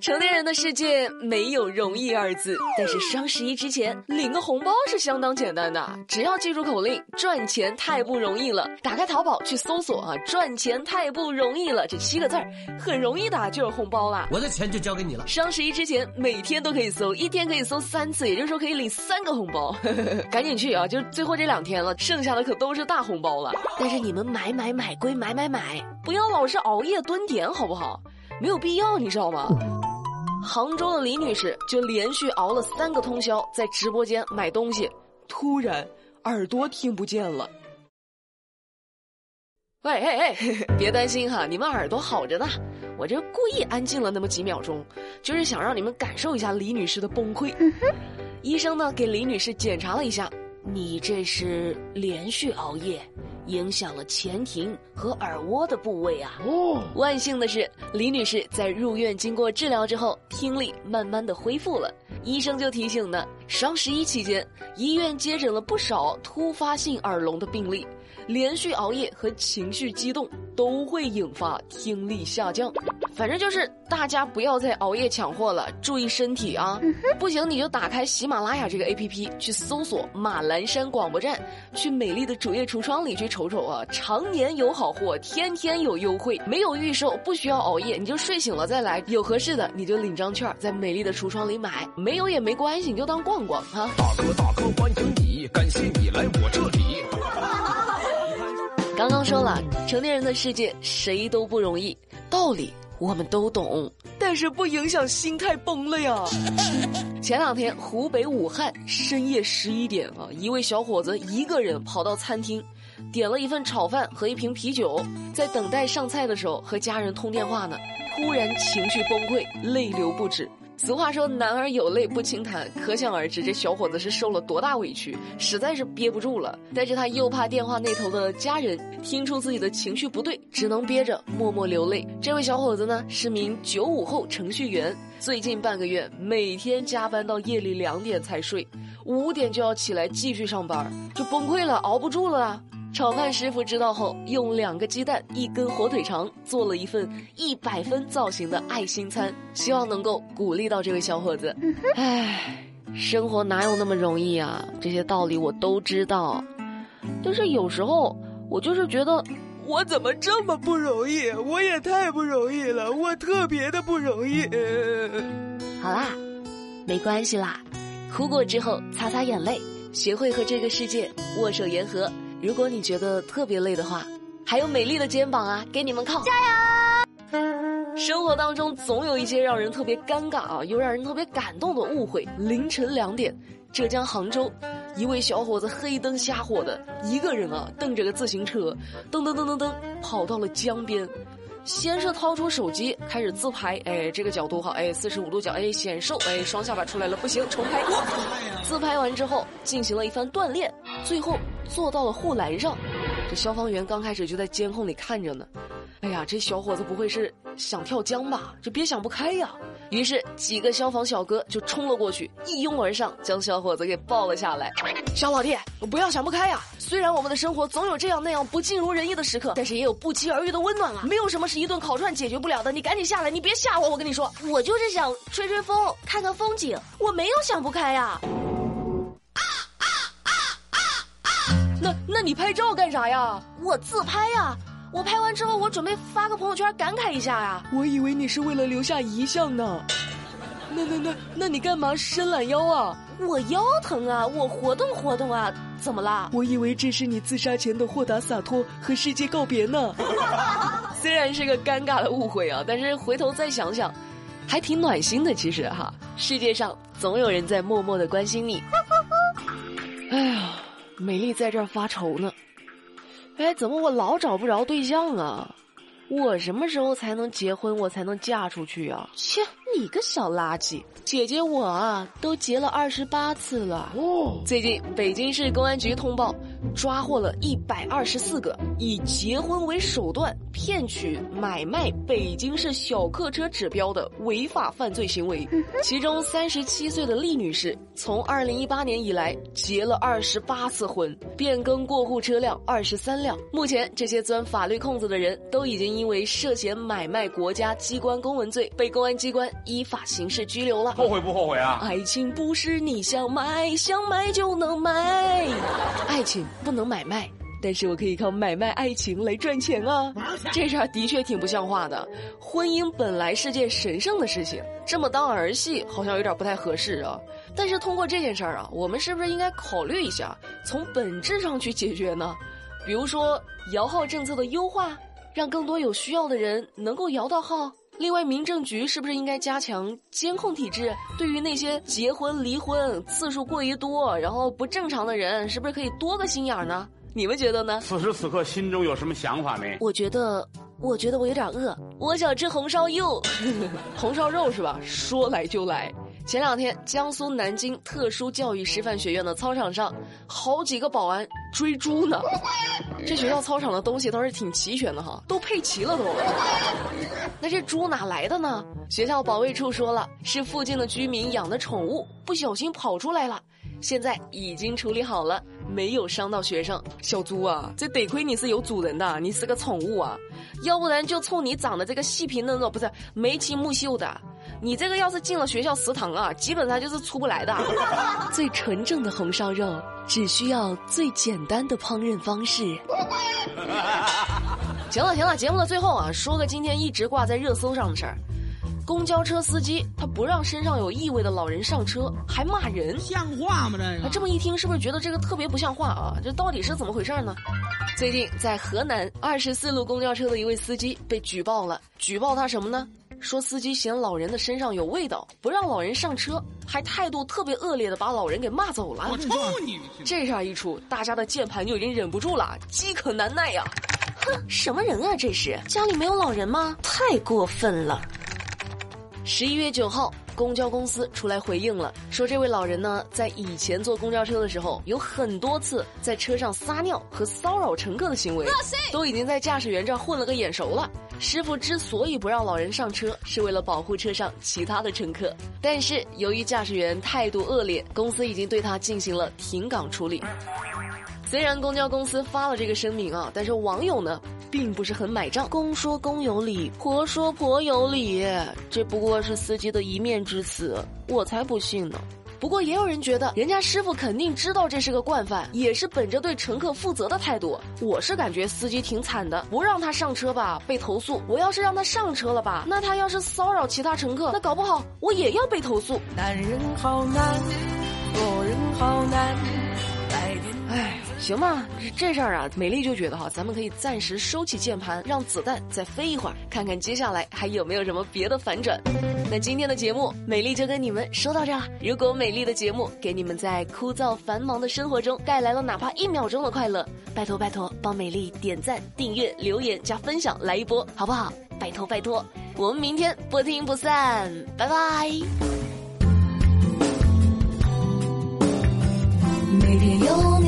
成年人的世界没有容易二字，但是双十一之前领个红包是相当简单的，只要记住口令“赚钱太不容易了”，打开淘宝去搜索啊，“赚钱太不容易了”这七个字儿，很容易的就有红包了。我的钱就交给你了。双十一之前每天都可以搜，一天可以搜三次，也就是说可以领三个红包，赶紧去啊！就最后这两天了，剩下的可都是大红包了。但是你们买买买归买买买，不要老是熬夜蹲点好不好？没有必要，你知道吗？杭州的李女士就连续熬了三个通宵，在直播间买东西，突然耳朵听不见了。喂，哎哎，别担心哈，你们耳朵好着呢。我这故意安静了那么几秒钟，就是想让你们感受一下李女士的崩溃。医生呢，给李女士检查了一下，你这是连续熬夜。影响了前庭和耳蜗的部位啊！哦，万幸的是，李女士在入院经过治疗之后，听力慢慢的恢复了。医生就提醒呢，双十一期间，医院接诊了不少突发性耳聋的病例。连续熬夜和情绪激动都会引发听力下降，反正就是大家不要再熬夜抢货了，注意身体啊！不行你就打开喜马拉雅这个 A P P 去搜索马栏山广播站，去美丽的主页橱窗里去瞅瞅啊！常年有好货，天天有优惠，没有预售，不需要熬夜，你就睡醒了再来，有合适的你就领张券，在美丽的橱窗里买，没有也没关系，你就当逛逛啊！大哥大哥欢迎你，说了，成年人的世界谁都不容易，道理我们都懂，但是不影响心态崩了呀。前两天，湖北武汉深夜十一点啊，一位小伙子一个人跑到餐厅，点了一份炒饭和一瓶啤酒，在等待上菜的时候和家人通电话呢，突然情绪崩溃，泪流不止。俗话说“男儿有泪不轻弹”，可想而知，这小伙子是受了多大委屈，实在是憋不住了。但是他又怕电话那头的家人听出自己的情绪不对，只能憋着默默流泪。这位小伙子呢，是名九五后程序员，最近半个月每天加班到夜里两点才睡，五点就要起来继续上班，就崩溃了，熬不住了。炒饭师傅知道后，用两个鸡蛋、一根火腿肠做了一份一百分造型的爱心餐，希望能够鼓励到这位小伙子。唉，生活哪有那么容易啊？这些道理我都知道，但是有时候我就是觉得，我怎么这么不容易？我也太不容易了，我特别的不容易。好啦，没关系啦，哭过之后擦擦眼泪，学会和这个世界握手言和。如果你觉得特别累的话，还有美丽的肩膀啊，给你们靠！加油！生活当中总有一些让人特别尴尬啊，又让人特别感动的误会。凌晨两点，浙江杭州，一位小伙子黑灯瞎火的一个人啊，蹬着个自行车，噔噔噔噔噔，跑到了江边。先是掏出手机开始自拍，哎，这个角度好，哎，四十五度角，哎，显瘦，哎，双下巴出来了，不行，重拍。自拍完之后，进行了一番锻炼，最后坐到了护栏上。这消防员刚开始就在监控里看着呢。哎呀，这小伙子不会是想跳江吧？这别想不开呀！于是几个消防小哥就冲了过去，一拥而上，将小伙子给抱了下来。小老弟，不要想不开呀！虽然我们的生活总有这样那样不尽如人意的时刻，但是也有不期而遇的温暖啊！没有什么是一顿烤串解决不了的。你赶紧下来，你别吓我！我跟你说，我就是想吹吹风，看看风景，我没有想不开呀。啊啊啊啊啊！那那你拍照干啥呀？我自拍呀。我拍完之后，我准备发个朋友圈感慨一下呀。我以为你是为了留下遗像呢。那那那，那你干嘛伸懒腰啊？我腰疼啊，我活动活动啊，怎么啦？我以为这是你自杀前的豁达洒脱和世界告别呢。虽然是个尴尬的误会啊，但是回头再想想，还挺暖心的。其实哈，世界上总有人在默默的关心你。哎呀，美丽在这儿发愁呢。哎，怎么我老找不着对象啊？我什么时候才能结婚？我才能嫁出去啊？切，你个小垃圾！姐姐我啊，都结了二十八次了。哦，最近北京市公安局通报，抓获了一百二十四个以结婚为手段骗取、买卖北京市小客车指标的违法犯罪行为。其中三十七岁的厉女士，从二零一八年以来结了二十八次婚，变更过户车辆二十三辆。目前，这些钻法律空子的人都已经因为涉嫌买卖国家机关公文罪，被公安机关依法刑事拘留了。后悔不后悔啊？爱情不是你想买想买就能买，爱情不能买卖。但是我可以靠买卖爱情来赚钱啊！这事儿的确挺不像话的。婚姻本来是件神圣的事情，这么当儿戏好像有点不太合适啊。但是通过这件事儿啊，我们是不是应该考虑一下，从本质上去解决呢？比如说摇号政策的优化，让更多有需要的人能够摇到号。另外，民政局是不是应该加强监控体制？对于那些结婚离婚次数过于多，然后不正常的人，是不是可以多个心眼呢？你们觉得呢？此时此刻心中有什么想法没？我觉得，我觉得我有点饿，我想吃红烧肉，红烧肉是吧？说来就来。前两天，江苏南京特殊教育师范学院的操场上，好几个保安追猪呢。这学校操场的东西倒是挺齐全的哈，都配齐了都。那这猪哪来的呢？学校保卫处说了，是附近的居民养的宠物，不小心跑出来了。现在已经处理好了，没有伤到学生。小猪啊，这得亏你是有主人的，你是个宠物啊，要不然就冲你长得这个细皮嫩肉，不是眉清目秀的，你这个要是进了学校食堂啊，基本上就是出不来的。最纯正的红烧肉，只需要最简单的烹饪方式。行了行了，节目的最后啊，说个今天一直挂在热搜上的事儿。公交车司机他不让身上有异味的老人上车，还骂人，像话吗？这个这么一听，是不是觉得这个特别不像话啊？这到底是怎么回事呢？最近在河南二十四路公交车的一位司机被举报了，举报他什么呢？说司机嫌老人的身上有味道，不让老人上车，还态度特别恶劣的把老人给骂走了。我抽你！这事儿一出，大家的键盘就已经忍不住了，饥渴难耐呀！哼，什么人啊？这是家里没有老人吗？太过分了！十一月九号，公交公司出来回应了，说这位老人呢，在以前坐公交车的时候，有很多次在车上撒尿和骚扰乘客的行为，都已经在驾驶员这儿混了个眼熟了。师傅之所以不让老人上车，是为了保护车上其他的乘客。但是由于驾驶员态度恶劣，公司已经对他进行了停岗处理。虽然公交公司发了这个声明啊，但是网友呢？并不是很买账，公说公有理，婆说婆有理，这不过是司机的一面之词，我才不信呢。不过也有人觉得，人家师傅肯定知道这是个惯犯，也是本着对乘客负责的态度。我是感觉司机挺惨的，不让他上车吧，被投诉；我要是让他上车了吧，那他要是骚扰其他乘客，那搞不好我也要被投诉。男人好难，做人好难，行吧，这事儿啊，美丽就觉得哈，咱们可以暂时收起键盘，让子弹再飞一会儿，看看接下来还有没有什么别的反转。那今天的节目，美丽就跟你们说到这儿。如果美丽的节目给你们在枯燥繁忙的生活中带来了哪怕一秒钟的快乐，拜托拜托，帮美丽点赞、订阅、留言加分享来一波，好不好？拜托拜托，我们明天不听不散，拜拜。每天有你。